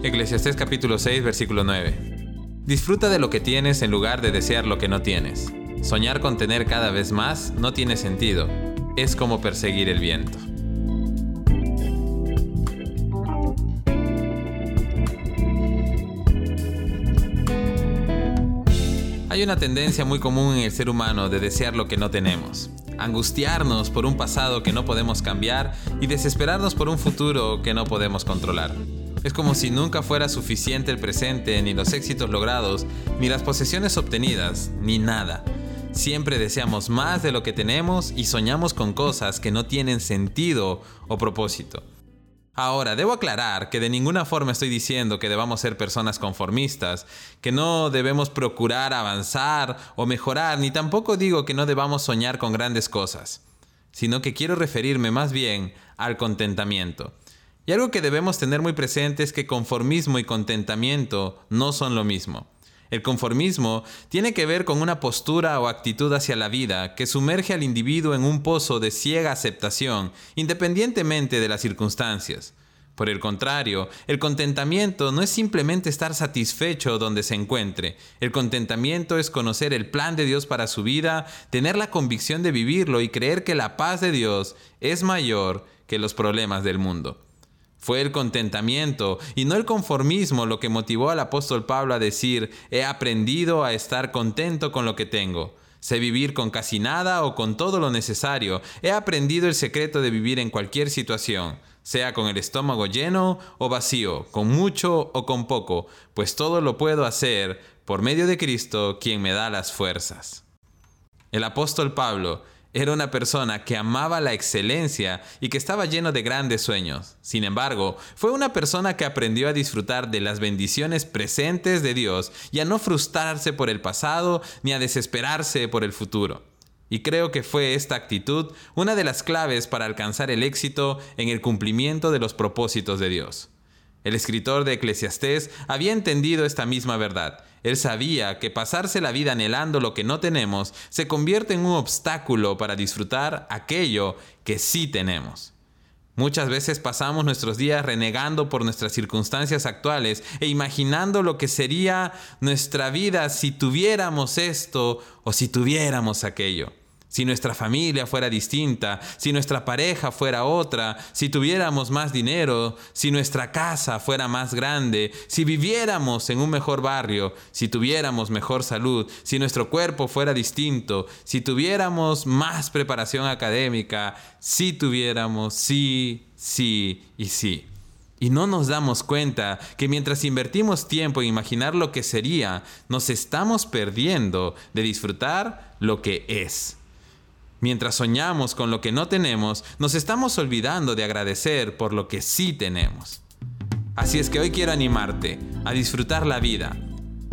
Eclesiastés capítulo 6, versículo 9. Disfruta de lo que tienes en lugar de desear lo que no tienes. Soñar con tener cada vez más no tiene sentido. Es como perseguir el viento. Hay una tendencia muy común en el ser humano de desear lo que no tenemos, angustiarnos por un pasado que no podemos cambiar y desesperarnos por un futuro que no podemos controlar. Es como si nunca fuera suficiente el presente, ni los éxitos logrados, ni las posesiones obtenidas, ni nada. Siempre deseamos más de lo que tenemos y soñamos con cosas que no tienen sentido o propósito. Ahora, debo aclarar que de ninguna forma estoy diciendo que debamos ser personas conformistas, que no debemos procurar avanzar o mejorar, ni tampoco digo que no debamos soñar con grandes cosas, sino que quiero referirme más bien al contentamiento. Y algo que debemos tener muy presente es que conformismo y contentamiento no son lo mismo. El conformismo tiene que ver con una postura o actitud hacia la vida que sumerge al individuo en un pozo de ciega aceptación, independientemente de las circunstancias. Por el contrario, el contentamiento no es simplemente estar satisfecho donde se encuentre. El contentamiento es conocer el plan de Dios para su vida, tener la convicción de vivirlo y creer que la paz de Dios es mayor que los problemas del mundo. Fue el contentamiento y no el conformismo lo que motivó al apóstol Pablo a decir, he aprendido a estar contento con lo que tengo. Sé vivir con casi nada o con todo lo necesario. He aprendido el secreto de vivir en cualquier situación, sea con el estómago lleno o vacío, con mucho o con poco, pues todo lo puedo hacer por medio de Cristo quien me da las fuerzas. El apóstol Pablo era una persona que amaba la excelencia y que estaba lleno de grandes sueños. Sin embargo, fue una persona que aprendió a disfrutar de las bendiciones presentes de Dios y a no frustrarse por el pasado ni a desesperarse por el futuro. Y creo que fue esta actitud una de las claves para alcanzar el éxito en el cumplimiento de los propósitos de Dios. El escritor de Eclesiastés había entendido esta misma verdad. Él sabía que pasarse la vida anhelando lo que no tenemos se convierte en un obstáculo para disfrutar aquello que sí tenemos. Muchas veces pasamos nuestros días renegando por nuestras circunstancias actuales e imaginando lo que sería nuestra vida si tuviéramos esto o si tuviéramos aquello si nuestra familia fuera distinta, si nuestra pareja fuera otra, si tuviéramos más dinero, si nuestra casa fuera más grande, si viviéramos en un mejor barrio, si tuviéramos mejor salud, si nuestro cuerpo fuera distinto, si tuviéramos más preparación académica, si tuviéramos sí, sí y sí. Y no nos damos cuenta que mientras invertimos tiempo en imaginar lo que sería, nos estamos perdiendo de disfrutar lo que es. Mientras soñamos con lo que no tenemos, nos estamos olvidando de agradecer por lo que sí tenemos. Así es que hoy quiero animarte a disfrutar la vida.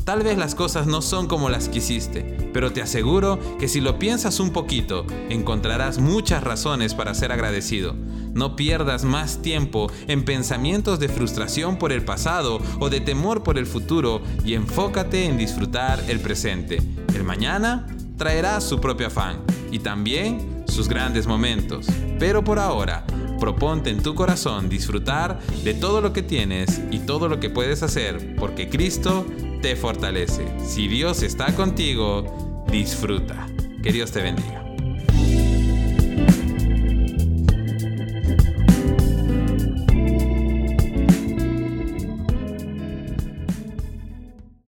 Tal vez las cosas no son como las quisiste, pero te aseguro que si lo piensas un poquito, encontrarás muchas razones para ser agradecido. No pierdas más tiempo en pensamientos de frustración por el pasado o de temor por el futuro y enfócate en disfrutar el presente. El mañana traerá su propio afán y también sus grandes momentos. Pero por ahora, proponte en tu corazón disfrutar de todo lo que tienes y todo lo que puedes hacer, porque Cristo te fortalece. Si Dios está contigo, disfruta. Que Dios te bendiga.